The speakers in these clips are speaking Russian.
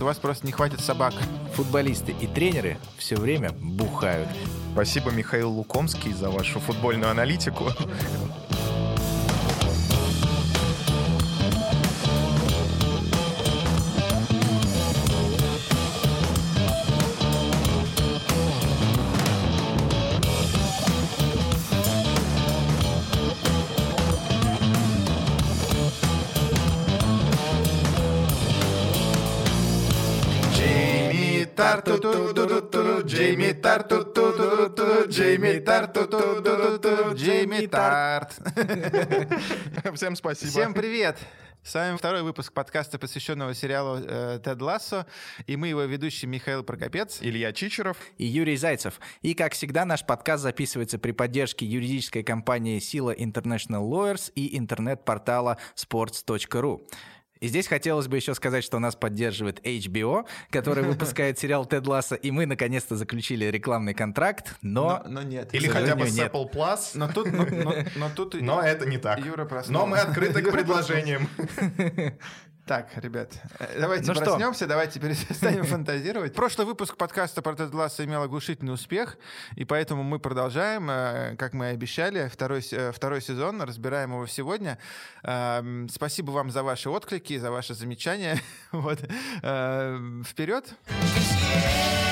У вас просто не хватит собак. Футболисты и тренеры все время бухают. Спасибо, Михаил Лукомский, за вашу футбольную аналитику. Джейми Тарту, Джейми Тарту, Джейми Тарт. Всем спасибо. Всем привет! С вами второй выпуск подкаста, посвященного сериалу э, «Тед Лассо», и мы его ведущий Михаил Прокопец. Илья Чичеров. И Юрий Зайцев. И, как всегда, наш подкаст записывается при поддержке юридической компании «Сила International Lawyers» и интернет-портала sports.ru. И здесь хотелось бы еще сказать, что нас поддерживает HBO, который выпускает сериал «Тед Ласса», и мы наконец-то заключили рекламный контракт, но... Но, но нет. Или хотя бы с нет. Apple Plus. Но тут, но, но- но тут Но это не так. Юра проснулся. Но мы открыты к предложениям. Так, ребят, э, давайте Ну что? проснемся, давайте перестанем фантазировать. Прошлый выпуск подкаста про Тед Лассо имел оглушительный успех, и поэтому мы продолжаем, э, как мы и обещали, второй, э, второй сезон, разбираем его сегодня. Эм, Спасибо вам за ваши отклики, за ваши замечания. Вот. Вперед! И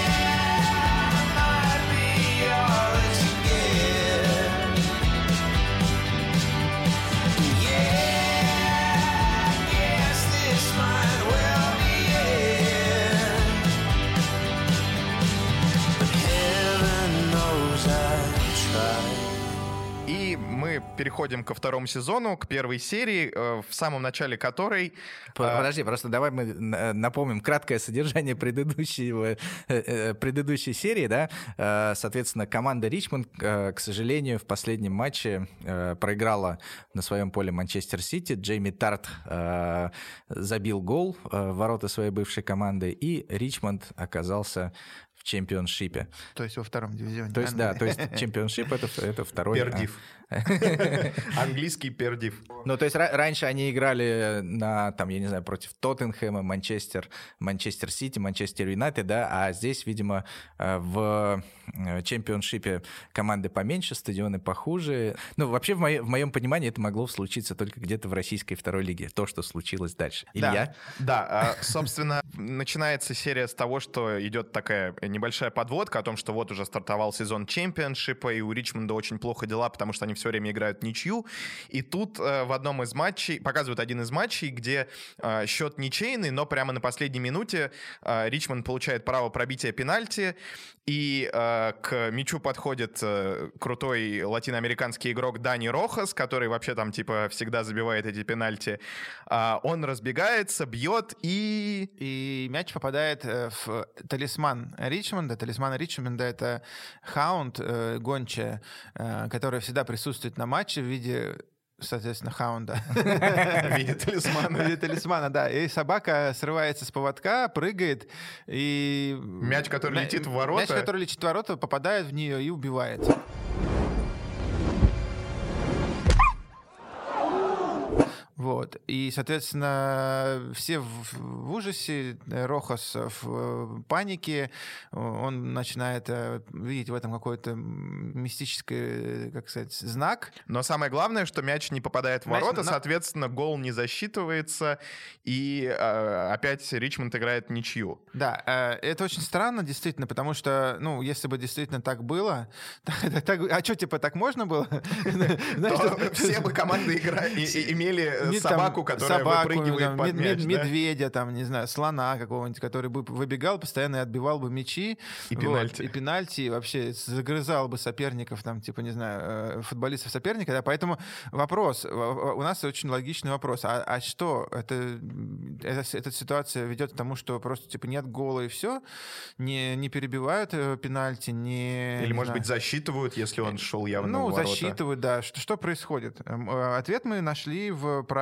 переходим ко второму сезону, к первой серии, э, в самом начале которой... А, Подожди, просто давай мы н- напомним краткое содержание предыдущего, э, э, предыдущей серии. Да? Э, Соответственно, команда Ричмонд, э, к сожалению, в последнем матче э, проиграла на своем поле Манчестер Сити. Джейми Тарт э, забил гол э, в ворота своей бывшей команды, и Ричмонд оказался в чемпионшипе. То есть во втором дивизионе. То есть, да, Англии. то есть чемпионшип это, это второй... а, Пердив. Английский пердив. Ну, то есть ра- раньше они играли на, там, я не знаю, против Тоттенхэма, Манчестер, Манчестер Сити, Манчестер Юнайтед, да, а здесь, видимо, э, в э, чемпионшипе команды поменьше, стадионы похуже. Ну, вообще, в, моей- в моем понимании, это могло случиться только где-то в российской второй лиге, то, что случилось дальше. Да. Илья? Да, а, собственно, начинается серия с того, что идет такая небольшая подводка о том, что вот уже стартовал сезон чемпионшипа, и у Ричмонда очень плохо дела, потому что они все время играют ничью. И тут э, в одном из матчей, показывают один из матчей, где э, счет ничейный, но прямо на последней минуте э, Ричмонд получает право пробития пенальти, и э, к мячу подходит э, крутой латиноамериканский игрок Дани Рохас, который вообще там типа всегда забивает эти пенальти. А, он разбегается, бьет и... И мяч попадает э, в талисман Ричмонда. Талисман Ричмонда — это хаунд, э, гончая, э, которая всегда присутствует на матче в виде соответственно, хаунда. В виде талисмана. В виде талисмана, да. И собака срывается с поводка, прыгает, и... Мяч, который летит в ворота. Мяч, который летит в ворота, попадает в нее и убивает. Вот. И, соответственно, все в, в ужасе, э, Рохас в э, панике, он начинает э, видеть в этом какой-то мистический, как сказать, знак. Но самое главное, что мяч не попадает в Мяч ворота, на- соответственно, гол не засчитывается, и опять Ричмонд играет в ничью. Да, это очень странно, действительно, потому что, ну, если бы действительно так было, так- а что, типа, так можно было? Все бы команды имели э, Мед- там, собаку, которая собаку, выпрыгивает там, под мед- мяч. мед- да? медведя, там, не знаю, слона какого-нибудь, который бы выбегал постоянно и отбивал бы мячи. И Вот, пенальти. и пенальти, и вообще загрызал бы соперников, там, типа, не знаю, э, футболистов соперника. Да? Поэтому вопрос, в- у нас очень логичный вопрос. А, а что, это, м, эта, эта ситуация ведет к тому, что просто, типа, нет гола и все? Не, не перебивают э, пенальти, не... Или, не может знаю. быть, засчитывают, если он шел явно Ну, засчитывают, да. Что, что происходит? Эм, э, Ответ мы нашли в правилах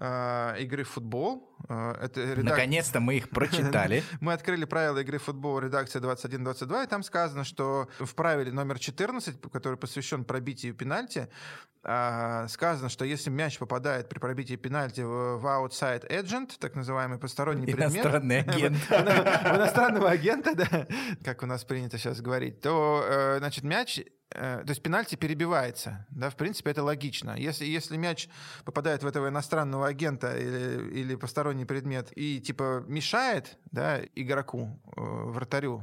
э, игры в футбол. Э, это редак... Наконец-то мы их прочитали. мы открыли правила игры в футбол редакция 21-22, и там сказано, что в правиле номер 14, который посвящен пробитию пенальти, э, сказано, что если мяч попадает при пробитии пенальти в, outside agent, так называемый посторонний предмет... Иностранный агент. Иностранного агента, да, как у нас принято сейчас говорить, то, э, значит, мяч то есть пенальти перебивается, да, в принципе, это логично. Если, если мяч попадает в этого иностранного агента или, или посторонний предмет и, типа, мешает, да, игроку, э, вратарю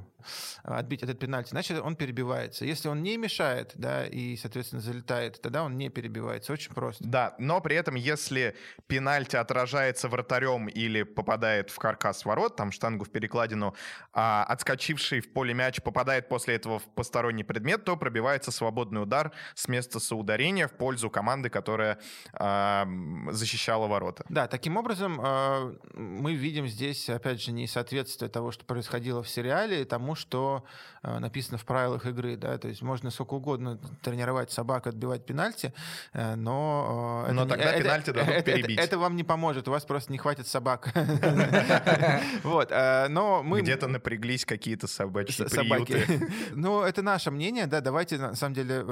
отбить этот пенальти, значит, он перебивается. Если он не мешает, да, и, соответственно, залетает, тогда он не перебивается. Очень просто. Да, но при этом, если пенальти отражается вратарем или попадает в каркас ворот, там штангу в перекладину, а отскочивший в поле мяч попадает после этого в посторонний предмет, то пробивается свободный удар с места соударения в пользу команды, которая э, защищала ворота. Да, таким образом э, мы видим здесь, опять же, несоответствие того, что происходило в сериале, тому, что э, написано в правилах игры, да, то есть можно сколько угодно тренировать собак, отбивать пенальти, э, но... Э, но это, тогда это, пенальти дадут это, перебить. Это, это вам не поможет, у вас просто не хватит собак. Вот, но мы... Где-то напряглись какие-то собачьи приюты. Ну, это наше мнение, да, давайте, на самом деле,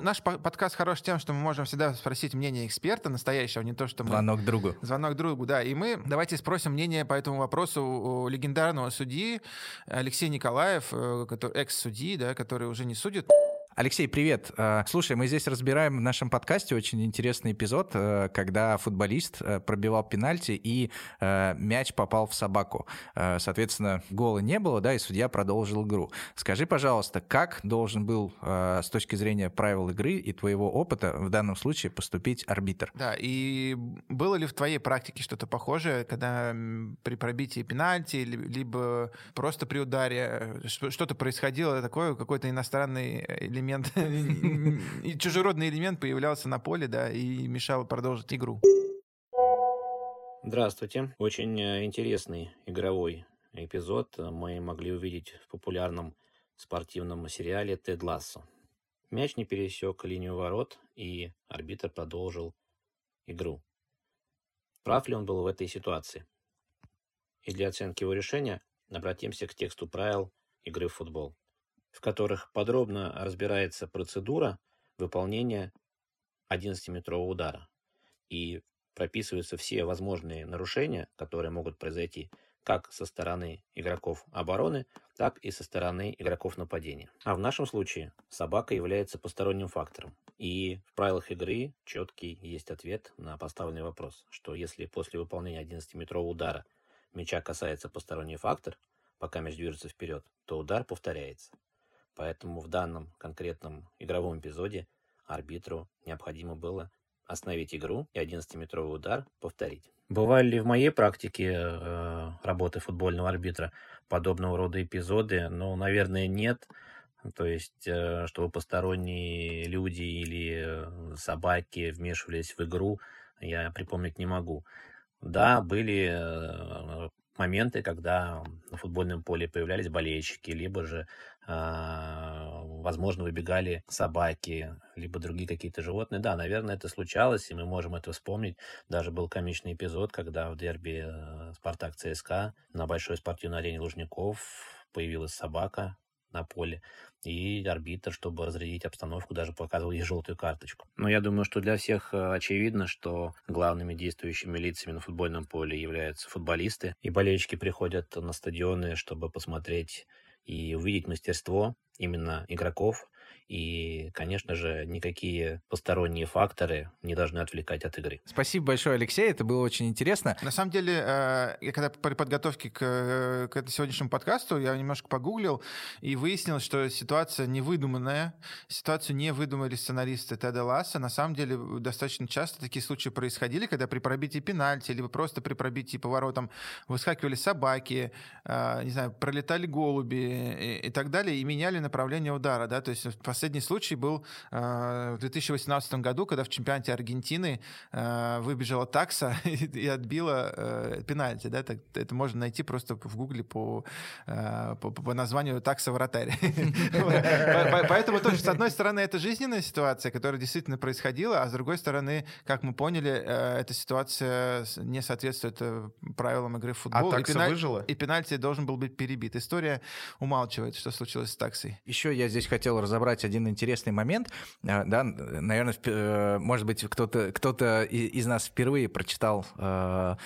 наш подкаст хорош тем, что мы можем всегда спросить мнение эксперта настоящего, не то, что мы... Звонок другу. Звонок другу, да, и мы давайте спросим мнение по этому вопросу у легендарного судьи Алексея Николаева, Николаев, э, который экс-судьи, да, который уже не судит. Алексей, привет. Э, слушай, мы здесь разбираем в нашем подкасте очень интересный эпизод, э, когда футболист э, пробивал пенальти и мяч попал в собаку. Соответственно, гола не было, да, и судья продолжил игру. Скажи, пожалуйста, как должен был с точки зрения правил игры и твоего опыта в данном случае поступить арбитр? Да, и было ли в твоей практике что-то похожее, когда при пробитии пенальти, либо просто при ударе что-то происходило такое, какой-то иностранный элемент элемент, и чужеродный элемент появлялся на поле, да, и мешал продолжить игру. Здравствуйте. Очень э, интересный игровой эпизод мы могли увидеть в популярном спортивном сериале «Тед Лассо». Мяч не пересек линию ворот, и арбитр продолжил игру. Прав ли он был в этой ситуации? И для оценки его решения обратимся к тексту правил игры в футбол в которых подробно разбирается процедура выполнения 11-метрового удара. И прописываются все возможные нарушения, которые могут произойти как со стороны игроков обороны, так и со стороны игроков нападения. А в нашем случае собака является посторонним фактором. И в правилах игры четкий есть ответ на поставленный вопрос, что если после выполнения 11-метрового удара мяча касается посторонний фактор, пока мяч движется вперед, то удар повторяется. Поэтому в данном конкретном игровом эпизоде арбитру необходимо было остановить игру и 11-метровый удар повторить. Бывали ли в моей практике э, работы футбольного арбитра подобного рода эпизоды? Ну, наверное, нет. То есть, э, чтобы посторонние люди или э, собаки вмешивались в игру, я припомнить не могу. Да, были э, моменты, когда на футбольном поле появлялись болельщики, либо же а, возможно, выбегали собаки, либо другие какие-то животные. Да, наверное, это случалось, и мы можем это вспомнить. Даже был комичный эпизод, когда в дерби э, Спартак ЦСКА на большой спортивной арене Лужников появилась собака на поле, и арбитр, чтобы разрядить обстановку, даже показывал ей желтую карточку. Но я думаю, что для всех э, очевидно, что главными действующими лицами на футбольном поле являются футболисты, и болельщики приходят на стадионы, чтобы посмотреть и увидеть мастерство именно игроков, и, конечно же, никакие посторонние факторы не должны отвлекать от игры. Спасибо большое, Алексей, это было очень интересно. На самом деле, э, я когда при подготовке к, э, к сегодняшнему подкасту, я немножко погуглил и выяснил, что ситуация невыдуманная, ситуацию не выдумали сценаристы Теда Ласса. На самом деле, достаточно часто такие случаи происходили, когда при пробитии пенальти, либо просто при пробитии поворотом выскакивали собаки, э, не знаю, пролетали голуби и, и так далее, и меняли направление удара, да, то есть последний случай был в 2018 году, когда в чемпионате Аргентины выбежала такса и отбила пенальти. Да? Это можно найти просто в гугле по, по, по названию такса вратарь. Поэтому тоже, с одной стороны, это жизненная ситуация, которая действительно происходила, а с другой стороны, как мы поняли, эта ситуация не соответствует правилам игры в футбол. А такса выжила? И пенальти должен был быть перебит. История умалчивает, что случилось с таксой. Еще я здесь хотел разобрать один интересный момент. Да, наверное, э, может быть, кто-то кто из нас впервые прочитал э,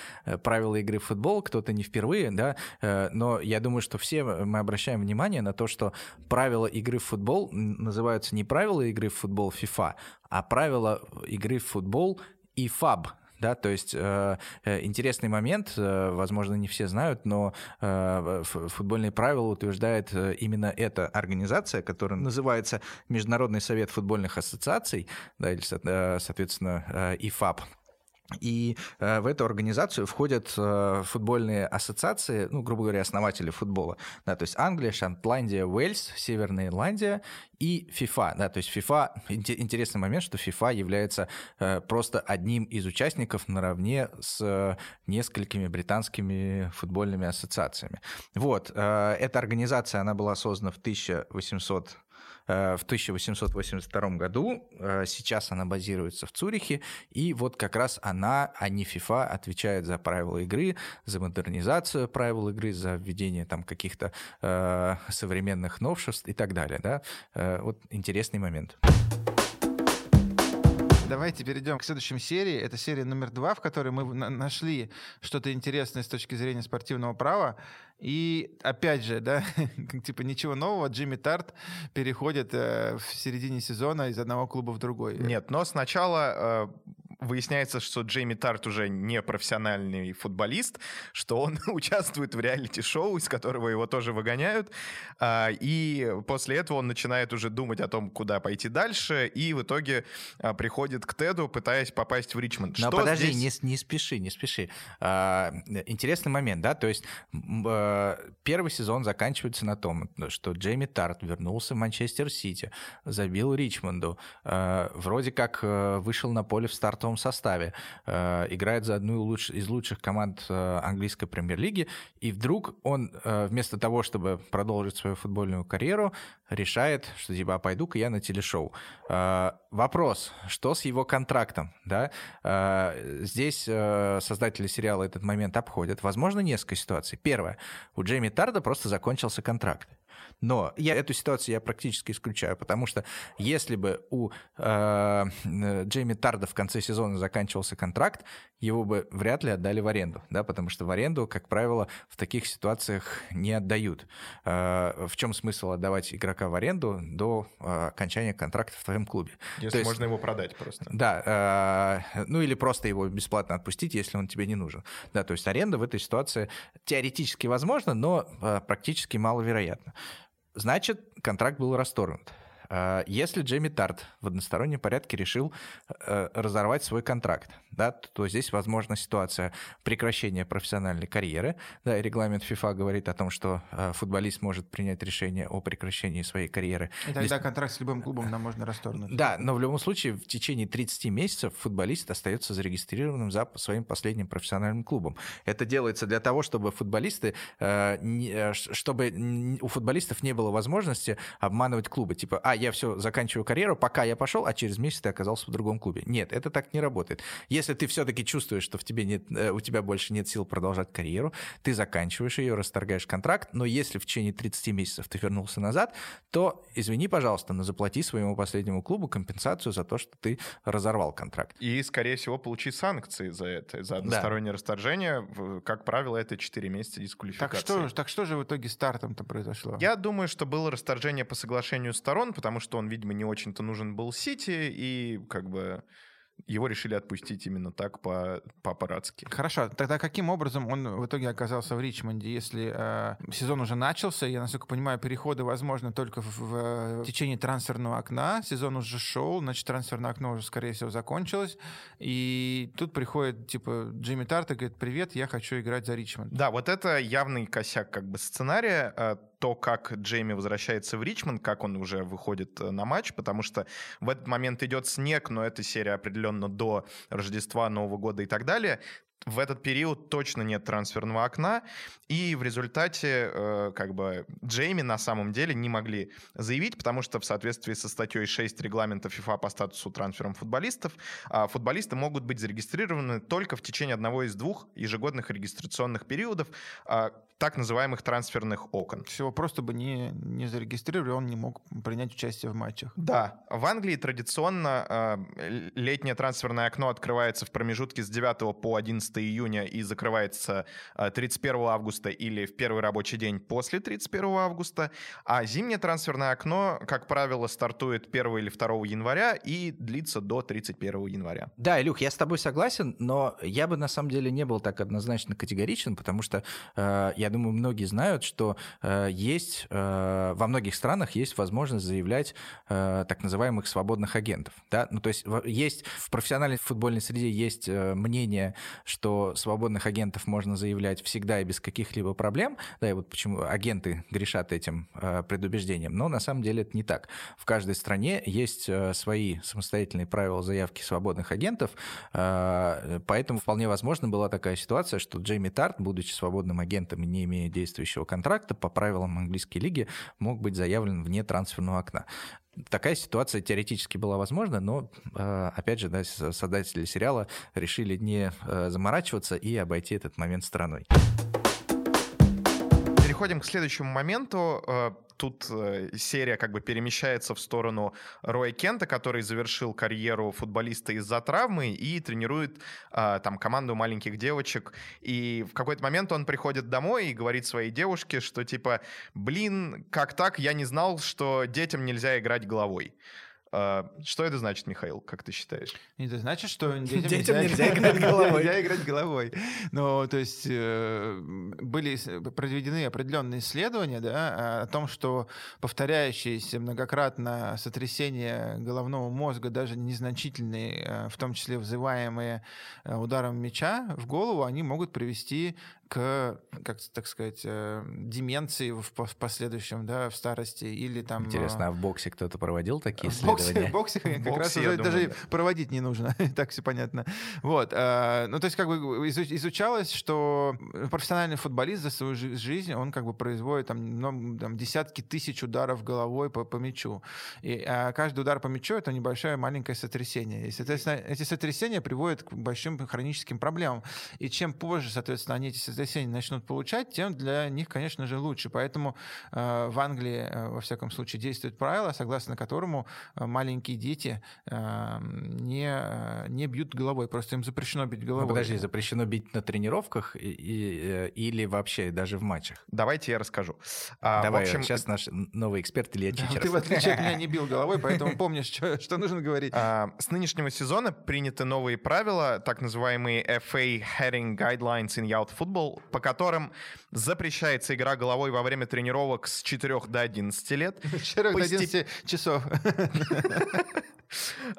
правила игры в футбол, кто-то не впервые, да, э, но я думаю, что все мы обращаем внимание на то, что правила игры в футбол называются не правила игры в футбол FIFA, а правила игры в футбол и ФАБ, да, то есть э, э, интересный момент, э, возможно, не все знают, но футбольные правила утверждает именно эта организация, которая называется Международный совет футбольных ассоциаций, да, или, соответственно, э, ИФАП. И э, в эту организацию входят э, футбольные ассоциации, ну, грубо говоря, основатели футбола. Да, то есть Англия, Шотландия, Уэльс, Северная Ирландия и FIFA. Да, то есть FIFA, интересный момент, что FIFA является э, просто одним из участников наравне с несколькими британскими футбольными ассоциациями. Вот, эта организация, она была создана в 1800 Э, в 1882 году. Э, сейчас она базируется в Цюрихе. И вот как раз она, а не FIFA, отвечает за правила игры, за модернизацию правил игры, за введение там каких-то э, современных новшеств и так далее. Да? Э, вот интересный момент. Давайте перейдем к следующей серии. Это серия номер два, в которой мы нашли что-то интересное с точки зрения спортивного права. И опять же, да, типа ничего нового, Джимми Тарт переходит э, в середине сезона из одного клуба в другой. Нет, но сначала э, выясняется, что Джейми Тарт уже не профессиональный футболист, что он участвует в реалити-шоу, из которого его тоже выгоняют, а, и после этого он начинает уже думать о том, куда пойти дальше, и в итоге а, приходит к Теду, пытаясь попасть в Ричмонд. Но что подожди, здесь... не, не спеши, не спеши. А, интересный момент, да, то есть первый сезон заканчивается на том, что Джейми Тарт вернулся в Манчестер Сити, забил Ричмонду, вроде как вышел на поле в стартовом стартовом составе, э, играет за одну из лучших команд э, английской премьер-лиги, и вдруг он э, вместо того, чтобы продолжить свою футбольную карьеру, решает, что типа, а пойду-ка я на телешоу. Вопрос, что с его контрактом? Да? Здесь создатели сериала этот момент обходят. Возможно, несколько ситуаций. Первое. У Джейми Тарда просто закончился контракт. Но я эту ситуацию я практически исключаю, потому что если бы у э, Джейми Тарда в конце сезона заканчивался контракт, его бы вряд ли отдали в аренду, да, потому что в аренду, как правило, в таких ситуациях не отдают. Э, в чем смысл отдавать игрока в аренду до э, окончания контракта в твоем клубе? Если есть, можно его продать просто. Да, э, ну или просто его бесплатно отпустить, если он тебе не нужен. Да, то есть аренда в этой ситуации теоретически возможна, но практически маловероятно. Значит, контракт был расторгнут. А, если Джейми Тарт в одностороннем порядке решил э, разорвать свой контракт, да, то здесь возможна ситуация прекращения профессиональной карьеры. Да, регламент FIFA говорит о том, что э, футболист может принять решение о прекращении своей карьеры. И тогда Здесь... контракт с любым клубом нам можно расторгнуть. Да, но в любом случае в течение 30 месяцев футболист остается зарегистрированным за своим последним профессиональным клубом. Это делается для того, чтобы футболисты, э, чтобы у футболистов не было возможности обманывать клубы. Типа, а, я все, заканчиваю карьеру, пока я пошел, а через месяц ты оказался в другом клубе. Нет, это так не работает. Если ты все-таки чувствуешь, что в тебе нет, э, у тебя больше нет сил продолжать карьеру, ты заканчиваешь ее, расторгаешь контракт, но если в течение 30 месяцев ты вернулся назад, то, извини, пожалуйста, но заплати своему последнему клубу компенсацию за то, что ты разорвал контракт. И, скорее всего, получи санкции за это, за одностороннее да. расторжение. Как правило, это 4 месяца дисквалификации. Так что, так что же в итоге стартом-то произошло? Я думаю, что было расторжение по соглашению сторон, потому потому что он, видимо, не очень-то нужен был Сити, и как бы его решили отпустить именно так по по-парадски. Хорошо, тогда каким образом он в итоге оказался в Ричмонде, если э, сезон уже начался, я насколько понимаю, переходы возможны только в, в, в течение трансферного окна, сезон уже шел, значит трансферное окно уже скорее всего закончилось, и тут приходит типа Джимми Тарт и говорит, привет, я хочу играть за Ричмонд. Да, вот это явный косяк как бы сценария, э, то, как Джейми возвращается в Ричмонд, как он уже выходит на матч, потому что в этот момент идет снег, но эта серия определенно до Рождества, Нового года и так далее. В этот период точно нет трансферного окна, и в результате э, как бы Джейми на самом деле не могли заявить, потому что в соответствии со статьей 6 регламента FIFA по статусу трансфером футболистов, э, футболисты могут быть зарегистрированы только в течение одного из двух ежегодных регистрационных периодов, э, так называемых трансферных окон. Всего просто бы не, не зарегистрировали, он не мог принять участие в матчах. Да, в Англии традиционно э, летнее трансферное окно открывается в промежутке с 9 по 11 июня и закрывается 31 э, августа или в первый рабочий день после 31 августа, а зимнее трансферное окно, как правило, стартует 1 или 2 января и длится до 31 января. Да, Илюх, я с тобой согласен, но я бы на самом деле не был так однозначно категоричен, потому что э, я я думаю, многие знают, что э, есть э, во многих странах есть возможность заявлять э, так называемых свободных агентов. Да? Ну, то есть есть в профессиональной футбольной среде есть мнение, что свободных агентов можно заявлять всегда и без каких-либо проблем. Да, и вот почему агенты грешат этим предубеждением. Но на самом деле это не так. В каждой стране есть свои самостоятельные правила заявки свободных агентов, поэтому вполне возможно была такая ситуация, что Джейми Тарт, будучи свободным агентом не имея действующего контракта, по правилам английской лиги мог быть заявлен вне трансферного окна. Такая ситуация теоретически была возможна, но, э, опять же, да, создатели сериала решили не э, заморачиваться и обойти этот момент стороной. Переходим к следующему моменту. Тут э, серия как бы перемещается в сторону Роя Кента, который завершил карьеру футболиста из-за травмы и тренирует а, там команду маленьких девочек. И в какой-то момент он приходит домой и говорит своей девушке, что типа, блин, как так, я не знал, что детям нельзя играть головой. А, что это значит, Михаил, как ты считаешь? Это значит, что детям, детям нельзя, нельзя играть головой. Нельзя играть головой. Ну, то есть э, были проведены определенные исследования да, о том, что повторяющиеся многократно сотрясения головного мозга, даже незначительные, э, в том числе вызываемые э, ударом мяча в голову, они могут привести к, как так сказать, э, деменции в, в последующем, да, в старости или там... Интересно, э, а в боксе кто-то проводил такие исследования? В боксе, в боксе как раз уже даже проводить не нужно, так все понятно. Вот, э, ну то есть как бы изучалось, что профессиональный футболист за свою жизнь, он как бы производит там, ну, там десятки тысяч ударов головой по, по мячу. И а каждый удар по мячу — это небольшое маленькое сотрясение. И, соответственно, эти сотрясения приводят к большим хроническим проблемам. И чем позже, соответственно, они эти воскресенье начнут получать, тем для них, конечно же, лучше. Поэтому э, в Англии, э, во всяком случае, действует правило, согласно которому э, маленькие дети э, не, э, не бьют головой, просто им запрещено бить головой. Ну, подожди, запрещено бить на тренировках и, и, э, или вообще даже в матчах? Давайте я расскажу. А, Давай, в общем... сейчас наш новый эксперт Илья Чичеров. Ты, в отличие от меня, не бил головой, поэтому помнишь, что, что нужно говорить. А, с нынешнего сезона приняты новые правила, так называемые FA Heading Guidelines in Youth Football, правил, по которым запрещается игра головой во время тренировок с 4 до 11 лет. С 4 до 11 часов.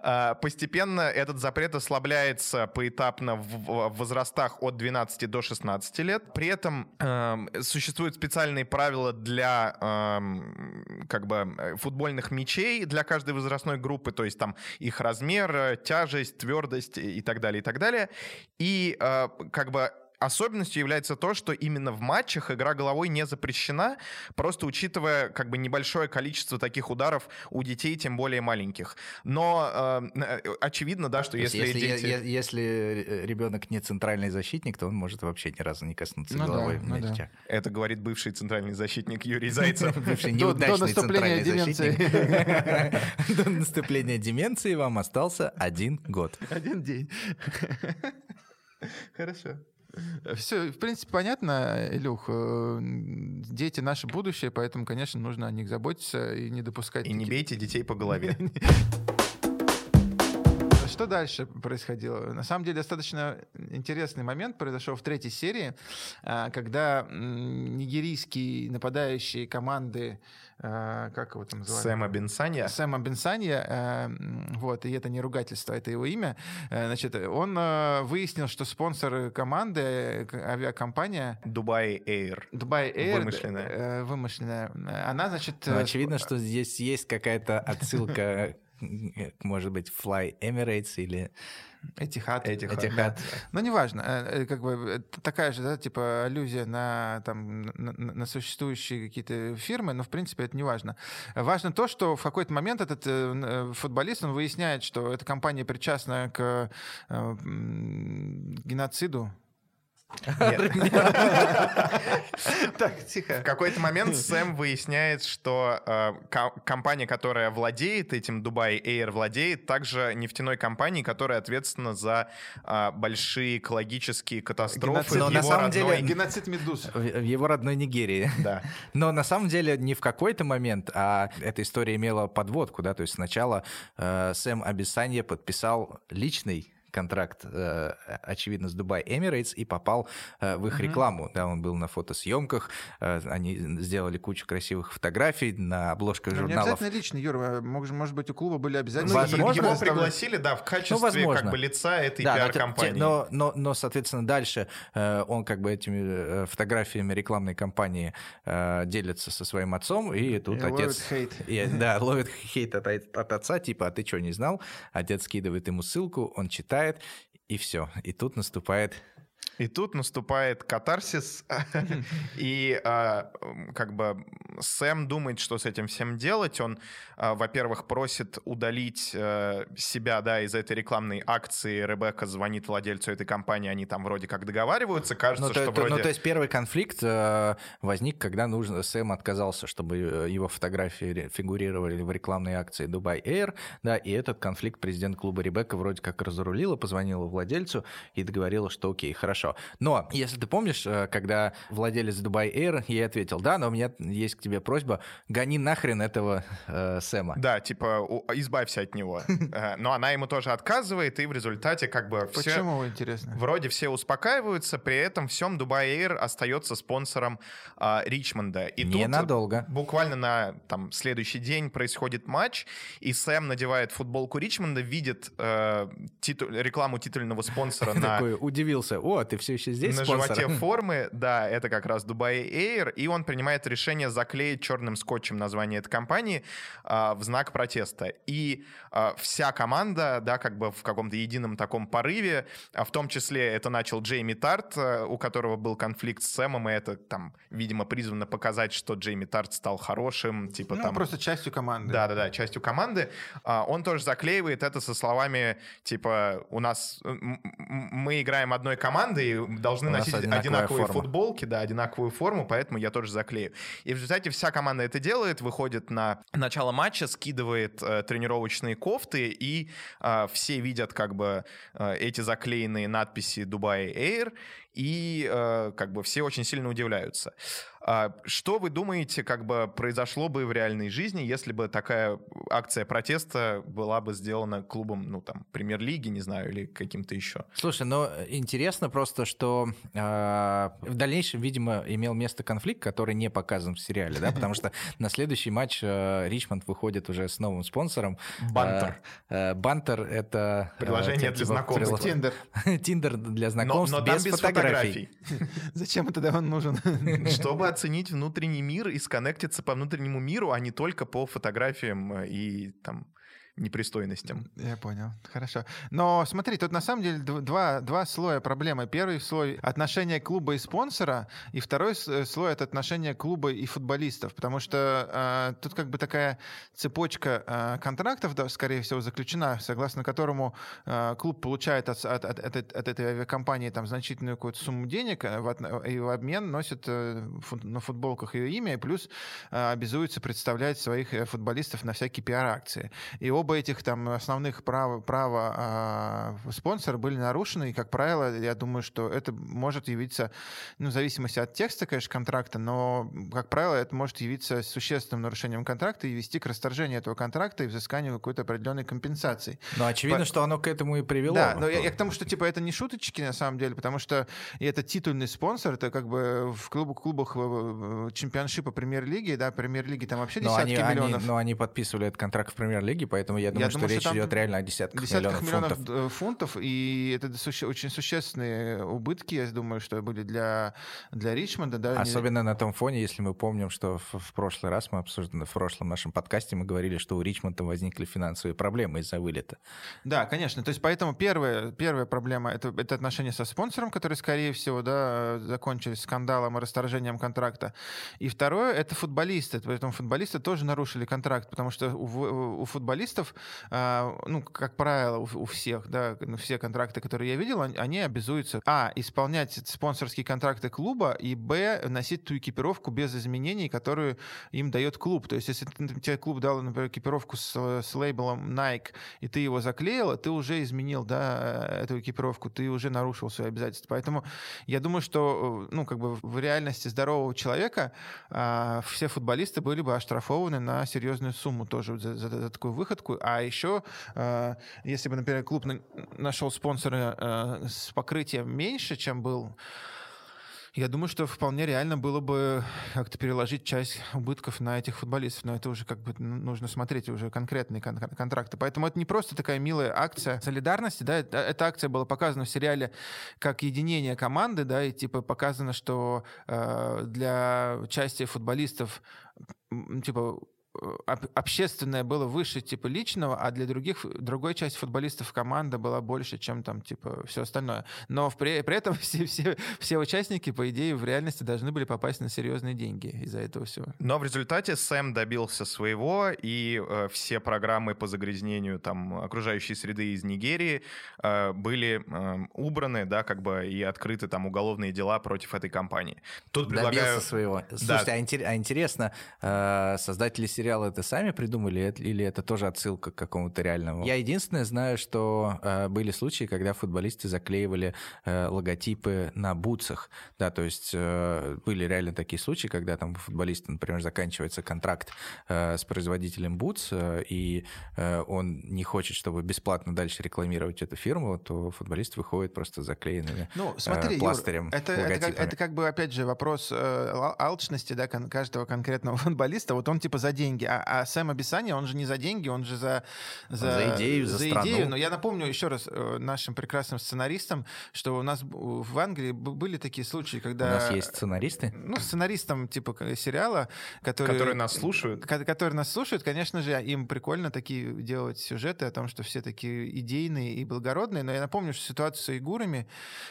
А, постепенно этот запрет ослабляется поэтапно в возрастах от 12 до 16 лет. При этом э, существуют специальные правила для э, как бы футбольных мячей для каждой возрастной группы, то есть там их размер, тяжесть, твердость и так далее, и так далее. И э, как бы Особенностью является то, что именно в матчах игра головой не запрещена, просто учитывая как бы небольшое количество таких ударов у детей, тем более маленьких. Но э, очевидно, да, что если, если дети... Если, если ребенок не центральный защитник, то он может вообще ни разу не коснуться ну головой да, мяча. Ну да. Это говорит бывший центральный защитник Юрий Зайцев. Бывший неудачный центральный защитник. До наступления деменции вам остался один год. Один день. Хорошо. Все, в принципе, понятно, Илюх. Э, дети — наше будущее, поэтому, конечно, нужно о них заботиться и не допускать... И не бейте детей по голове. что дальше происходило? На самом деле достаточно интересный момент произошел в третьей серии, а, когда нигерийские нападающие команды Э, как его там звали? Сэма Бенсанья. Сэма Бенсанья, э, вот, и это не ругательство, это его имя. Э, значит, он выяснил, что спонсор команды, авиакомпания... Дубай Air. Дубай Air. Вымышленная. Вымышленная. Она, значит... Ну, очевидно, что здесь есть какая-то отсылка может быть, Fly Emirates или Этихад. Этихад. Этихад. Ну, неважно. Э, э, как бы такая же, да, типа аллюзия на, там, на, на существующие какие-то фирмы, но, в принципе, это не важно. Важно то, что в какой-то момент этот э, футболист, он выясняет, что эта компания причастна к геноциду Так, тихо. В какой-то момент Сэм выясняет, что э, компания, которая владеет этим, Dubai Air владеет также нефтяной компанией, которая ответственна за э, большие экологические катастрофы Но на самом деле геноцид медуз в его родной Нигерии. Да. Но на самом деле не в какой-то момент, а эта история имела подводку, да, то есть сначала э, Сэм Абисанье подписал личный контракт, э, очевидно, с Dubai Emirates и попал э, в их рекламу. Да, он был на фотосъемках, э, они сделали кучу красивых фотографий на обложках Но журналов. Не обязательно лично, Юра, может, может быть, у клуба были обязательно... Ну, возможно, его пригласили, да, в качестве ну, возможно. как бы лица этой да, пиар-компании. Но, но, но, соответственно, дальше он как бы этими фотографиями рекламной кампании делится со своим отцом, и тут и отец... Ловит хейт. И, да, ловит хейт от, от отца, типа, а ты что, не знал? Отец скидывает ему ссылку, он читает, читает, и все. И тут наступает и тут наступает катарсис, и а, как бы Сэм думает, что с этим всем делать. Он, а, во-первых, просит удалить а, себя да, из этой рекламной акции. Ребекка звонит владельцу этой компании, они там вроде как договариваются. Кажется, ну, что то, вроде... Ну, то есть первый конфликт э, возник, когда нужно, Сэм отказался, чтобы его фотографии фигурировали в рекламной акции Dubai Air, да, и этот конфликт президент клуба Ребекка вроде как разрулила, позвонила владельцу и договорила, что окей, хорошо, хорошо. Но, если ты помнишь, э, когда владелец Dubai Air, ей ответил, да, но у меня есть к тебе просьба, гони нахрен этого э, Сэма. Да, типа, избавься от него. Э, но она ему тоже отказывает, и в результате как бы все... Почему, интересно? Вроде все успокаиваются, при этом всем Dubai Air остается спонсором э, Ричмонда. И Ненадолго. Тут буквально на там, следующий день происходит матч, и Сэм надевает футболку Ричмонда, видит э, титу... рекламу титульного спонсора на... Такой удивился, о, ты все еще здесь На спонсор? животе формы, да, это как раз Dubai Air, и он принимает решение заклеить черным скотчем название этой компании а, в знак протеста. И а, вся команда, да, как бы в каком-то едином таком порыве, а в том числе это начал Джейми Тарт, а, у которого был конфликт с Сэмом, и это там, видимо, призвано показать, что Джейми Тарт стал хорошим, типа ну, там... просто частью команды. Да-да-да, частью команды. А, он тоже заклеивает это со словами, типа, у нас... Мы играем одной командой, должны носить одинаковые форма. футболки, да, одинаковую форму, поэтому я тоже заклею. И в результате вся команда это делает, выходит на начало матча, скидывает э, тренировочные кофты, и э, все видят как бы э, эти заклеенные надписи Dubai Air, и э, как бы все очень сильно удивляются. А что вы думаете, как бы произошло бы в реальной жизни, если бы такая акция протеста была бы сделана клубом, ну там, премьер-лиги, не знаю, или каким-то еще? Слушай, ну интересно просто, что э, в дальнейшем, видимо, имел место конфликт, который не показан в сериале, да, потому что на следующий матч э, Ричмонд выходит уже с новым спонсором. Бантер. Э, Бантер — это... Приложение для знакомств. Тиндер. Тиндер для знакомств но, но без, без фотографий. Зачем тогда он нужен? Чтобы оценить внутренний мир и сконнектиться по внутреннему миру, а не только по фотографиям э, и там непристойностям. Я понял. Хорошо. Но смотри, тут на самом деле два, два слоя проблемы. Первый слой — отношения клуба и спонсора, и второй слой — это отношения клуба и футболистов, потому что э, тут как бы такая цепочка э, контрактов, да, скорее всего, заключена, согласно которому э, клуб получает от, от, от, от, от этой авиакомпании там значительную какую-то сумму денег э, в, и в обмен носит э, фут, на футболках ее имя, и плюс э, обязуется представлять своих э, футболистов на всякие пиар-акции. И оба оба этих там основных права, права а, спонсора были нарушены, и, как правило, я думаю, что это может явиться, ну, в зависимости от текста, конечно, контракта, но, как правило, это может явиться существенным нарушением контракта и вести к расторжению этого контракта и взысканию какой-то определенной компенсации. Ну, очевидно, По... что оно к этому и привело. Да, но я, я к тому, что, типа, это не шуточки, на самом деле, потому что это титульный спонсор, это как бы в клубах, клубах э, чемпионшипа премьер-лиги, да, премьер-лиги там вообще десятки они, миллионов. Они, но они подписывали этот контракт в премьер-лиге, поэтому я думаю, я что думаю, речь что идет реально о десятках, десятках миллионов, миллионов фунтов. фунтов. И это суще, очень существенные убытки, я думаю, что были для, для Ричмонда. Да, Особенно на том фоне, если мы помним, что в, в прошлый раз мы обсуждали, в прошлом нашем подкасте мы говорили, что у Ричмонда возникли финансовые проблемы из-за вылета. Да, конечно. То есть поэтому первая, первая проблема это, это отношения со спонсором, которые, скорее всего, да, закончились скандалом и расторжением контракта. И второе это футболисты. Поэтому футболисты тоже нарушили контракт, потому что у, у футболистов, а, ну, как правило, у, всех, да, ну, все контракты, которые я видел, они обязуются, а, исполнять спонсорские контракты клуба, и, б, носить ту экипировку без изменений, которую им дает клуб. То есть, если тебе клуб дал, например, экипировку с, с лейблом Nike, и ты его заклеил, ты уже изменил, да, эту экипировку, ты уже нарушил свои обязательства. Поэтому я думаю, что, ну, как бы в реальности здорового человека а, все футболисты были бы оштрафованы на серьезную сумму тоже за, за, за такую выходку. А еще, э, если бы, например, клуб нашел спонсора э, с покрытием меньше, чем был я думаю, что вполне реально было бы как-то переложить часть убытков на этих футболистов, но это уже как бы нужно смотреть уже конкретные кон- контракты. Поэтому это не просто такая милая акция солидарности, да, эта акция была показана в сериале как единение команды, да, и типа показано, что э, для части футболистов типа общественное было выше типа личного, а для других другой части футболистов команда была больше, чем там типа все остальное. Но при, при этом все, все, все участники, по идее, в реальности должны были попасть на серьезные деньги из-за этого всего. Но в результате Сэм добился своего, и э, все программы по загрязнению там окружающей среды из Нигерии э, были э, убраны, да, как бы и открыты там уголовные дела против этой компании. Тут предлагаю... Добился своего. Слушайте, да. а, интер... а интересно, э, создатели сериала сериал это сами придумали или это тоже отсылка к какому-то реальному? Я единственное знаю, что э, были случаи, когда футболисты заклеивали э, логотипы на бутсах. Да, то есть э, были реально такие случаи, когда там у футболиста, например, заканчивается контракт э, с производителем бутс, э, и э, он не хочет, чтобы бесплатно дальше рекламировать эту фирму, то футболист выходит просто заклеенными ну, смотри, э, пластырем. Юр, это, это, как, это как бы, опять же, вопрос э, алчности да, кон- каждого конкретного футболиста. Вот он типа за деньги деньги. А, а Сэм Абисани, он же не за деньги, он же за... За, за идею, за, за страну. идею. Но я напомню еще раз э, нашим прекрасным сценаристам, что у нас в Англии были такие случаи, когда... У нас есть сценаристы? Ну, сценаристам типа сериала, которые... Которые нас слушают. Которые нас слушают, конечно же, им прикольно такие делать сюжеты о том, что все такие идейные и благородные. Но я напомню, что ситуация с игурами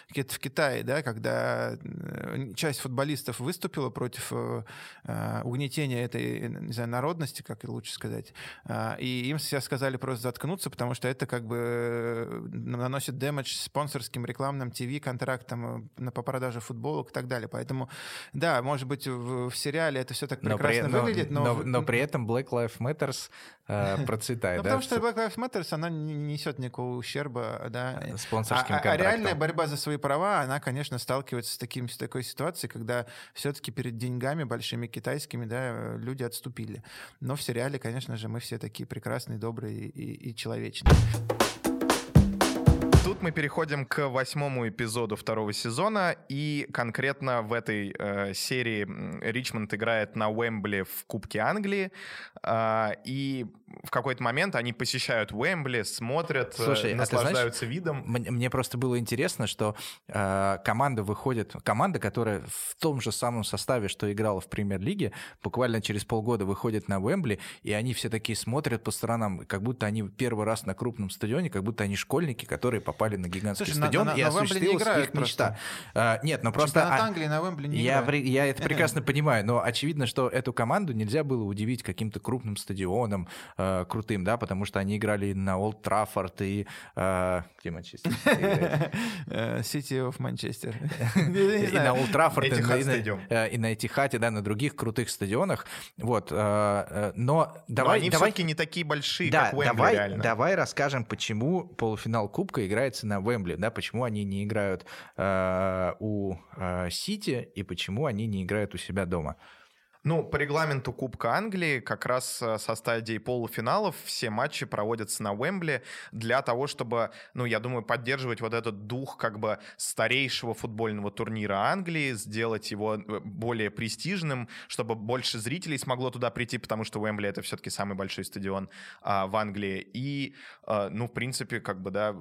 в Китае, да, когда э, часть футболистов выступила против э, угнетения этой, не знаю, народа, народности, как и лучше сказать. А, и им все сказали просто заткнуться, потому что это как бы э, наносит дэмэдж спонсорским рекламным ТВ-контрактам э, по продаже футболок и так далее. Поэтому, да, может быть, в, в сериале это все так прекрасно но при, выглядит, но... Но, но при этом Black Lives Matters э, процветает, ну, Потому что Black Lives Matters, она не несет никакого ущерба, да. Спонсорским а, а реальная борьба за свои права, она, конечно, сталкивается с, таким, с такой ситуацией, когда все-таки перед деньгами большими китайскими, да, люди отступили. Но в сериале, конечно же, мы все такие прекрасные, добрые и, и человечные. Тут мы переходим к восьмому эпизоду второго сезона, и конкретно в этой э, серии Ричмонд играет на Уэмбли в Кубке Англии, э, и в какой-то момент они посещают Уэмбли, смотрят, э, Слушай, наслаждаются а знаешь, видом. Мне, мне просто было интересно, что э, команда выходит, команда, которая в том же самом составе, что играла в премьер-лиге, буквально через полгода выходит на Уэмбли, и они все такие смотрят по сторонам, как будто они первый раз на крупном стадионе, как будто они школьники, которые попали попали на гигантский Слушай, на- стадион, на- и на Уэмбли не осуществилась играют их мечта. А, нет, ну просто... Чемпионат а- Англии на Уэмбли не я, играет. я это прекрасно понимаю, но очевидно, что эту команду нельзя было удивить каким-то крупным стадионом, э, крутым, да, потому что они играли на Олд Траффорд и... э, где Манчестер? Сити играет? Of Manchester. И на Олд Траффорд, и на- и на- э, и на Этихате, да, на других крутых стадионах. Вот, э, э, но давай... они все-таки не такие большие, как Уэмбли давай, расскажем, почему полуфинал Кубка играется на Вембли, да, почему они не играют э, у э, Сити и почему они не играют у себя дома. Ну, по регламенту Кубка Англии как раз э, со стадии полуфиналов все матчи проводятся на Уэмбли для того, чтобы, ну, я думаю, поддерживать вот этот дух как бы старейшего футбольного турнира Англии, сделать его э, более престижным, чтобы больше зрителей смогло туда прийти, потому что Уэмбли это все-таки самый большой стадион а, в Англии. И, э, ну, в принципе, как бы, да,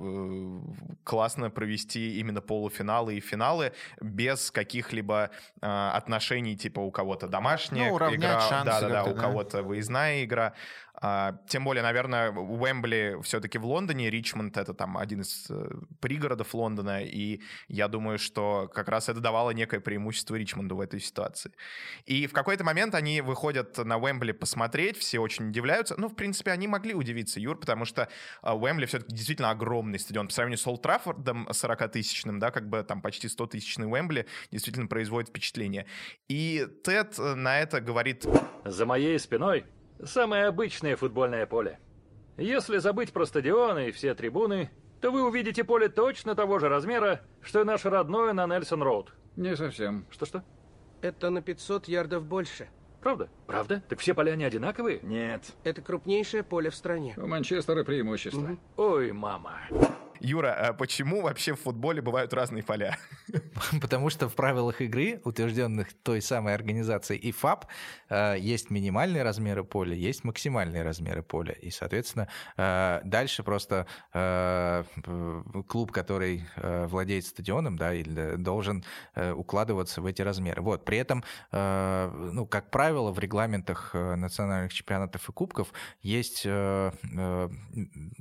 классно провести именно полуфиналы и финалы без каких-либо э, отношений, типа у кого-то домашняя Ну, игра, шансы как-то, у да. кого-то выездная игра. А, тем более, наверное, Уэмбли все-таки в Лондоне, Ричмонд это там один из э, пригородов Лондона, и я думаю, что как раз это давало некое преимущество Ричмонду в этой ситуации. И в какой-то момент они выходят на Уэмбли посмотреть, все очень удивляются. Ну, в принципе, они могли удивиться, Юр, потому что а, Уэмбли все-таки действительно огромный стадион. По сравнению с Олд Траффордом 40-тысячным, да, как бы там почти 100-тысячный Уэмбли, действительно производит впечатление. И Тед э, на это говорит За моей спиной самое обычное футбольное поле. Если забыть про стадионы и все трибуны, то вы увидите поле точно того же размера, что и наше родное на Нельсон-Роуд. Не совсем. Что-что? Это на 500 ярдов больше. Правда? Правда? Так все поля не одинаковые? Нет. Это крупнейшее поле в стране. У Манчестера преимущество. Ой, мама. Юра, а почему вообще в футболе бывают разные поля? Потому что в правилах игры, утвержденных той самой организацией ИФАП, э, есть минимальные размеры поля, есть максимальные размеры поля. И, соответственно, э, дальше просто э, клуб, который владеет стадионом, да, должен укладываться в эти размеры. Вот. При этом, ну, как правило, в регламентах национальных чемпионатов и кубков есть то-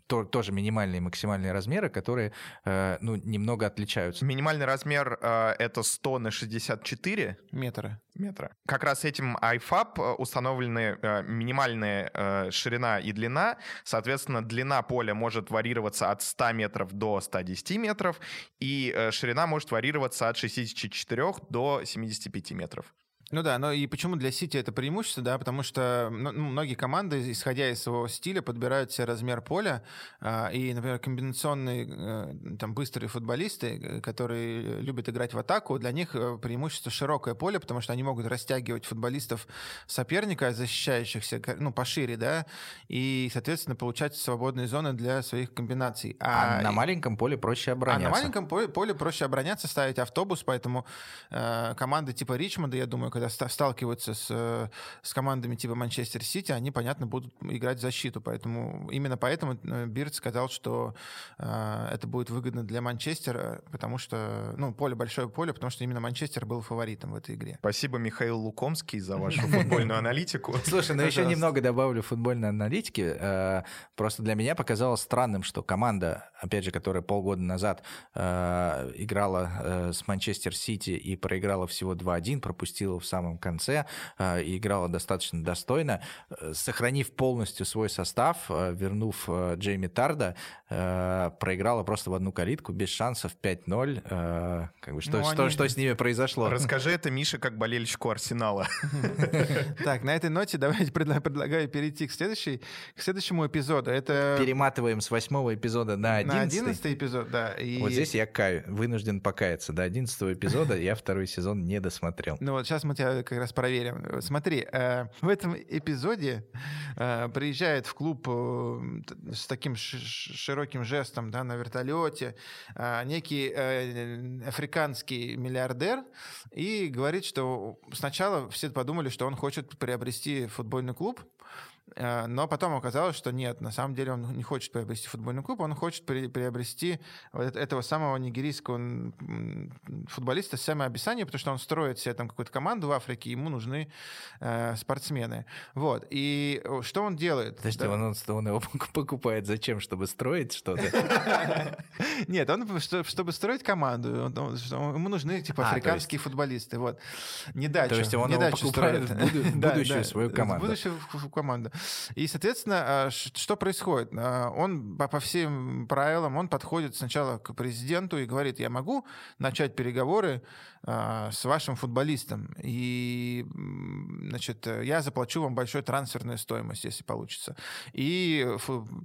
тоже минимальные и максимальные размеры, которые, э, ну, немного отличаются. Минимальный размер э, это 100 на 64 Метры. метра. Как раз этим IFAB э, установлены минимальная ширина и длина. Соответственно, длина поля может варьироваться от 100 метров до 110 метров, и ширина может варьироваться от 64 до 75 метров. Ну да, но и почему для Сити это преимущество, да, потому что ну, многие команды, исходя из своего стиля, подбирают себе размер поля, а, и, например, комбинационные э, там быстрые футболисты, э, которые любят играть в атаку, для них э, преимущество широкое поле, потому что они могут растягивать футболистов соперника, защищающихся, ну, пошире, да, и, соответственно, получать свободные зоны для своих комбинаций. А, на маленьком поле проще а обороняться. на маленьком поле, поле проще обороняться, ставить автобус, поэтому э, команды типа Ричмонда, я думаю, когда ста- сталкиваются с, э, с командами типа Манчестер Сити, они, понятно, будут играть в защиту. Поэтому именно поэтому э, Бирд сказал, что э, это будет выгодно для Манчестера, потому что, ну, поле большое поле, потому что именно Манчестер был фаворитом в этой игре. Спасибо, Михаил Лукомский, за вашу футбольную аналитику. Слушай, ну еще немного добавлю футбольной аналитики. Э, Просто для меня показалось странным, что команда, опять же, которая полгода назад играла с Манчестер Сити и проиграла всего 2-1, пропустила в самом конце э, и играла достаточно достойно, э, сохранив полностью свой состав, э, вернув Джейми Тарда, проиграла просто в одну калитку, без шансов 5-0. э, Как бы что, Ну, что, они- что с ними произошло? Расскажи это Мише как болельщику Арсенала. Так, на этой ноте давайте предла- предлагаю перейти к, следующей, к следующему эпизоду. Это Перематываем с восьмого эпизода на на одиннадцатый. 11 эпизод, да. И... Вот здесь я каю, вынужден покаяться. До 11 эпизода я второй сезон не досмотрел. Ну вот сейчас мы тебя как раз проверим. Смотри, э, в этом эпизоде э, приезжает в клуб э, с таким широким жестом да, на вертолете э, некий э, африканский миллиардер и говорит, что сначала все подумали, что он хочет приобрести футбольный клуб, Э, Но потом оказалось, что нет, на самом деле он не хочет приобрести футбольный клуб, он хочет при- приобрести вот эт- этого самого нигерийского футболиста Сэма Абисани, потому что он строит себе там какую-то команду в Африке, ему нужны э, спортсмены. Вот. И э, что он делает? Подожди, Да. он, он, он его покупает зачем? Чтобы строить что-то? Нет, он, что- чтобы строить команду, ему нужны типа А, африканские футболисты. Вот. Не дачу. То есть он его покупает будущую свою команду. будущую команду. И, соответственно, а, что происходит? А, Он по всем правилам, он подходит сначала к президенту и говорит, я могу начать переговоры а, с вашим футболистом, и, значит, я заплачу вам большую трансферную стоимость, если получится. И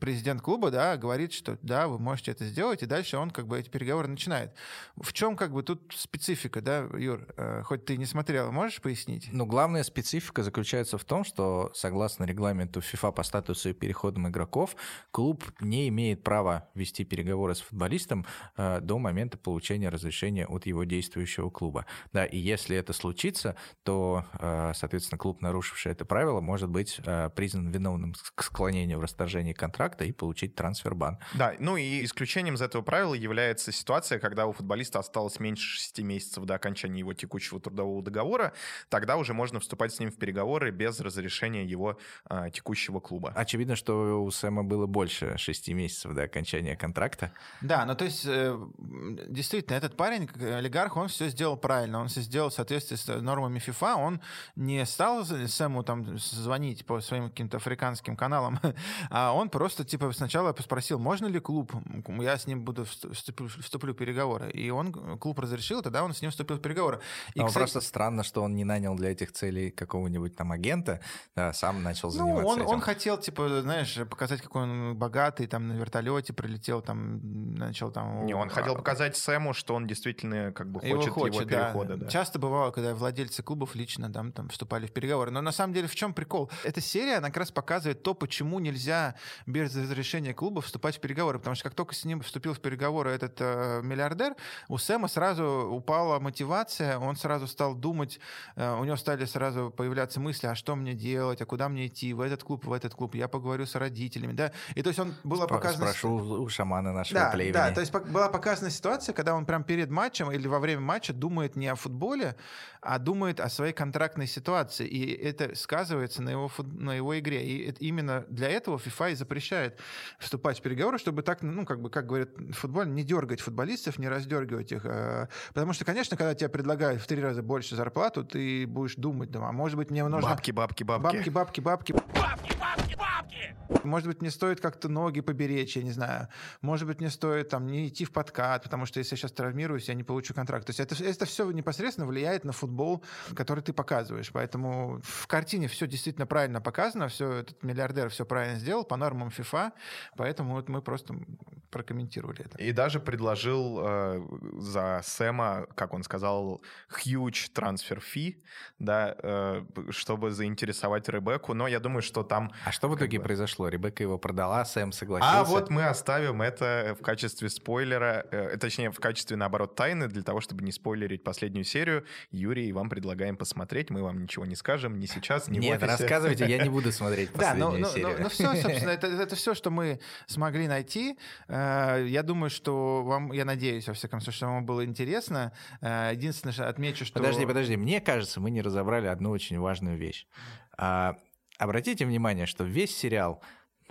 президент клуба, да, говорит, что да, вы можете это сделать, и дальше он как бы эти переговоры начинает. В чем как бы тут специфика, да, Юр? Хоть ты не смотрел, можешь пояснить? Ну, главная специфика заключается в том, что, согласно регламенту FIFA по статусу и переходам игроков, клуб не имеет права вести переговоры с футболистом э, до момента получения разрешения от его действующего клуба. Да, и если это случится, то, э, соответственно, клуб, нарушивший это правило, может быть э, признан виновным к склонению в расторжении контракта и получить трансфер-бан. Да, ну и исключением из этого правила является ситуация, когда у футболиста осталось меньше 6 месяцев до окончания его текущего трудового договора, тогда уже можно вступать с ним в переговоры без разрешения его а, текущего клуба. Очевидно, что у Сэма было больше шести месяцев до окончания контракта. Да, ну то есть э, действительно этот парень, как олигарх, он все сделал правильно, он все сделал в соответствии с нормами FIFA, он не стал Сэму там звонить по своим каким-то африканским каналам, а он просто типа сначала спросил, можно ли клуб, я с ним буду вст- вступлю, вступлю в переговоры, и он клуб разрешил, тогда он с ним вступил в переговоры. И, Но кстати, просто странно, что он не нанял для этих целей какого-нибудь там агента, да, сам начал Ну, заниматься он, этим. он хотел, типа, знаешь, показать, какой он богатый, там, на вертолете прилетел, там, начал там... Не, он а, хотел показать Сэму, что он действительно как бы его хочет его, хочет, да. перехода. да. Часто бывало, когда владельцы клубов лично там, там вступали в переговоры. Но на самом деле в чем прикол? Эта серия, она как раз показывает то, почему нельзя без разрешения клуба вступать в переговоры. Потому что как только с ним вступил в переговоры этот э, миллиардер, у Сэма сразу упала мотивация, он сразу стал думать, э, у него стали сразу появляться мысли, а что мне делать, а куда мне идти, этот клуб, в этот клуб, я поговорю с родителями, да. И то есть он была Спро- показана... Спрошу у шамана нашего Да, племени. да, то есть была показана ситуация, когда он прям перед матчем или во время матча думает не о футболе, а думает о своей контрактной ситуации. И это сказывается на его, фут- на его игре. И это- именно для этого FIFA и запрещает вступать в переговоры, чтобы так, ну, как бы, как говорят в футболе, не дергать футболистов, не раздергивать их. э, Потому что, конечно, когда тебе предлагают в три раза больше зарплату, ты будешь думать, да, а может быть, мне нужно... Бабки, бабки, бабки. Бабки, бабки, бабки. Fuck! Fuck! Может быть, мне стоит как-то ноги поберечь, я не знаю. Может быть, мне стоит там не идти в подкат, потому что если я сейчас травмируюсь, я не получу контракт. То есть это, это все непосредственно влияет на футбол, который ты показываешь. Поэтому в картине все действительно правильно показано, все этот миллиардер все правильно сделал по нормам FIFA, поэтому вот мы просто прокомментировали это. И даже предложил э, за Сэма, как он сказал, huge transfer fee, да, э, чтобы заинтересовать Ребекку. Но я думаю, что там... А что в итоге бы- произошло? Ребекка его продала, Сэм согласился. А вот мы оставим это в качестве спойлера, э, точнее, в качестве, наоборот, тайны, для того, чтобы не спойлерить последнюю серию. Юрий, вам предлагаем посмотреть, мы вам ничего не скажем, ни сейчас, ни в Нет, офисе. рассказывайте, я не буду смотреть Да, последнюю ну, ну, серию. ну, все, собственно, это, это все, что мы смогли найти. Э, Я думаю, что вам, я надеюсь, во всяком случае, что вам было интересно. Э, Единственное, что отмечу, что... Подожди, подожди. Мне кажется, мы не разобрали одну очень важную вещь. А, обратите внимание, что весь сериал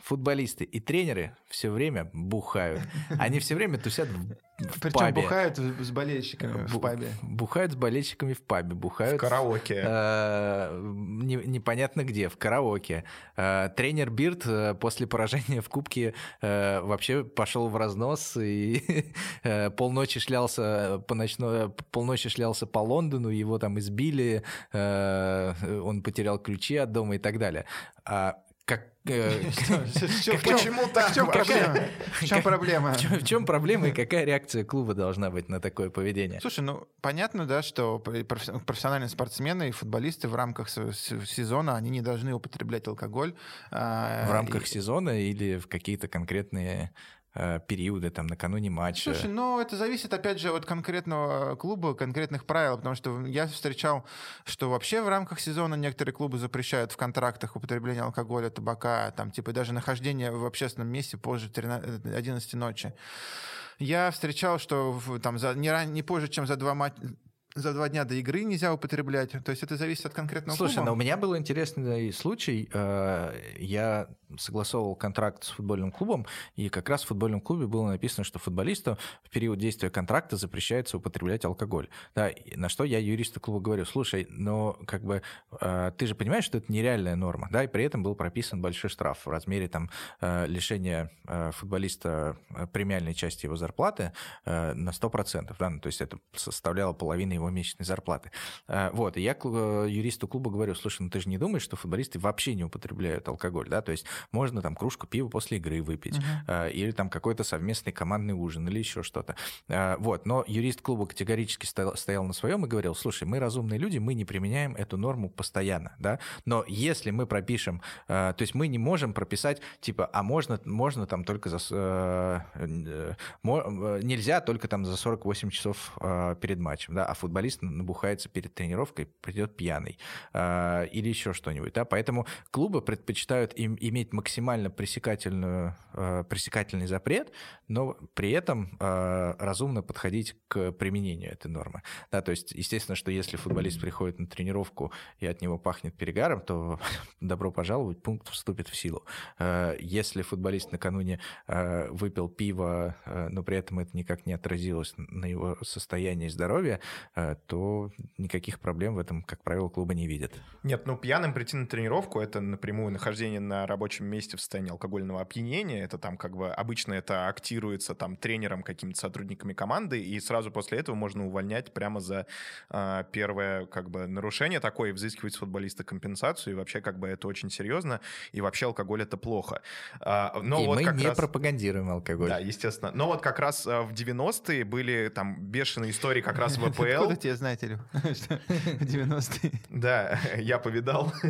футболисты и тренеры все время бухают. Они все время тусят в, в Причем пабе. бухают с болельщиками в пабе. Бухают с болельщиками в пабе, В бухают караоке. э, не- непонятно где, в караоке. Э, Тренер Бирд э, после поражения в Кубке э, вообще пошел в разнос и э, полночи шлялся по ночной, полночи шлялся по Лондону, его там избили, э, он потерял ключи от дома и так далее. А Почему так В чем проблема? В чем проблема? в чем- в чем проблема и какая реакция клуба должна быть на такое поведение? Слушай, ну понятно, да, что профессиональные спортсмены и футболисты в рамках сезона они не должны употреблять алкоголь. а, В рамках сезона или в какие-то конкретные э, периоды, там, накануне матча. Слушай, ну это зависит, опять же, от конкретного клуба, конкретных правил, потому что я встречал, что вообще в рамках сезона некоторые клубы запрещают в контрактах употребление алкоголя, табака, там, типа, даже нахождение в общественном месте позже 13, 11 ночи. Я встречал, что там за, не, ран- не позже, чем за два матча за два дня до игры нельзя употреблять. То есть это зависит от конкретного Слушай, клуба. но у меня был интересный случай. Э, Я согласовывал контракт с футбольным клубом, и как раз в футбольном клубе было написано, что футболисту в период действия контракта запрещается употреблять алкоголь. Да, на что я юристу клуба говорю, слушай, но как бы э, ты же понимаешь, что это нереальная норма, да, и при этом был прописан большой штраф в размере там э, лишения футболиста премиальной части его зарплаты на 100%, да, ну, то есть это составляло половину его месячной зарплаты. Э, Вот, и я э, юристу клуба говорю, слушай, ну ты же не думаешь, что футболисты вообще не употребляют алкоголь, да, то есть можно там кружку пива после игры выпить, э, или там какой-то совместный командный ужин, или еще что-то. Э, Вот, но юрист клуба категорически стоял, на своем и говорил, слушай, мы разумные люди, мы не применяем эту норму постоянно, да, но если мы пропишем, то есть мы не можем прописать, типа, а можно, можно там только за... э, э, Нельзя только там за 48 часов перед матчем, да, а футболист набухается перед тренировкой, придет пьяный э, или еще что-нибудь, да, поэтому клубы предпочитают им иметь максимально пресекательную, э, пресекательный запрет, но при этом э, разумно подходить к применению этой нормы, да, то есть, естественно, что если футболист приходит на тренировку и от него пахнет перегаром, то добро пожаловать, пункт вступит в силу. Если футболист накануне выпил пиво, но при этом это никак не отразилось на его состоянии здоровья, то никаких проблем в этом, как правило, клуба не видят. Нет, ну пьяным прийти на тренировку это напрямую нахождение на рабочем месте в состоянии алкогольного опьянения. Это там как бы обычно это актируется там тренером, какими-то сотрудниками команды, и сразу после этого можно увольнять прямо за а, первое как бы нарушение такое, и взыскивать с футболиста компенсацию, и вообще как бы это очень серьезно, и вообще алкоголь это плохо. А, но и вот мы как не раз- пропагандируем алкоголь. Да, естественно. Но вот как раз а, в 90-е были там бешеные истории как раз в АПЛ. Откуда тебе Илю, что в 90-е? Да, я повидал.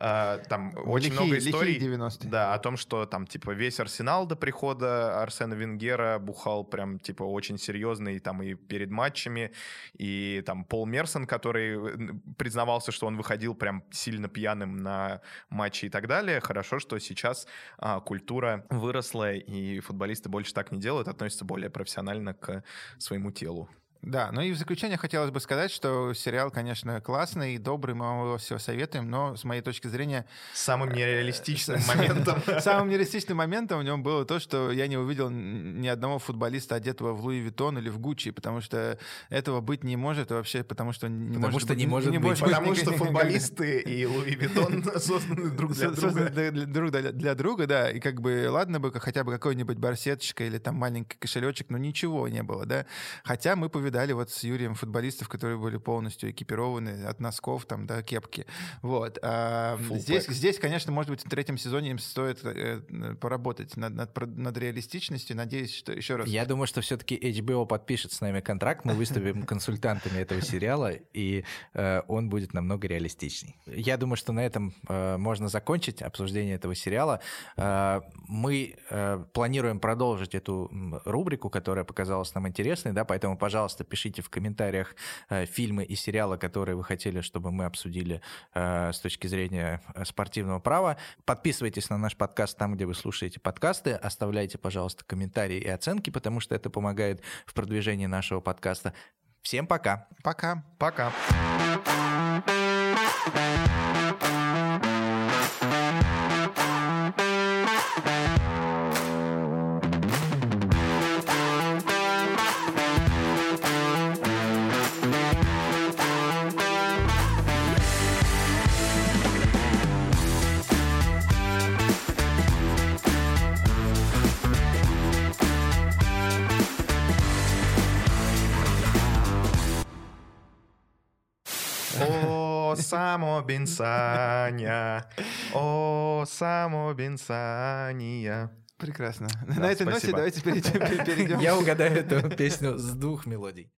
А, Там очень много историй. 90-е. Да, о том, что там, типа, весь Арсенал до прихода Арсена Венгера бухал прям, типа, очень серьезный, там, и перед матчами, и там Пол Мерсон, который э, признавался, что он выходил прям сильно пьяным на матчи и так далее. Хорошо, что сейчас а, культура выросла, и футболисты больше так не делают, относятся более профессионально к своему телу. Да, ну и в заключение хотелось бы сказать, что сериал, конечно, классный, добрый, мы вам его все советуем, но с моей точки зрения Самым нереалистичным С- моментом. Самым нереалистичным моментом в нем было то, что я не увидел ни одного футболиста, одетого в Луи Виттон или в Гуччи, потому что этого быть не может вообще, потому что не Потому может что быть- не может быть. Потому что футболисты и Луи Виттон созданы друг для друга. друг для друга, да, и как бы ладно бы хотя бы какой-нибудь барсеточка или там маленький кошелечек, но ничего не было, да. Хотя мы повидали вот с Юрием футболистов, которые были полностью экипированы от носков там до кепки, вот. А, Full здесь, pack. здесь, конечно, может быть, в третьем сезоне им стоит э, поработать над, над, над реалистичностью. Надеюсь, что еще раз. Я думаю, что все-таки HBO подпишет с нами контракт, мы выступим консультантами этого сериала, и э, он будет намного реалистичней. Я думаю, что на этом э, можно закончить обсуждение этого сериала. Мы планируем продолжить эту рубрику, которая показалась нам интересной, да, поэтому, пожалуйста, пишите в комментариях э, фильмы и сериалы, которые вы хотели, чтобы мы обсудили э, с точки зрения э, спортивного права. Подписывайтесь на наш подкаст там, где вы слушаете подкасты, оставляйте, пожалуйста, комментарии и оценки, потому что это помогает в продвижении нашего подкаста. Всем пока! Пока. Пока. Само бенсаня, о, само бенсания. Прекрасно. Да, На этой ноте спасибо. давайте перейдем. перейдем Я угадаю эту песню с двух мелодий.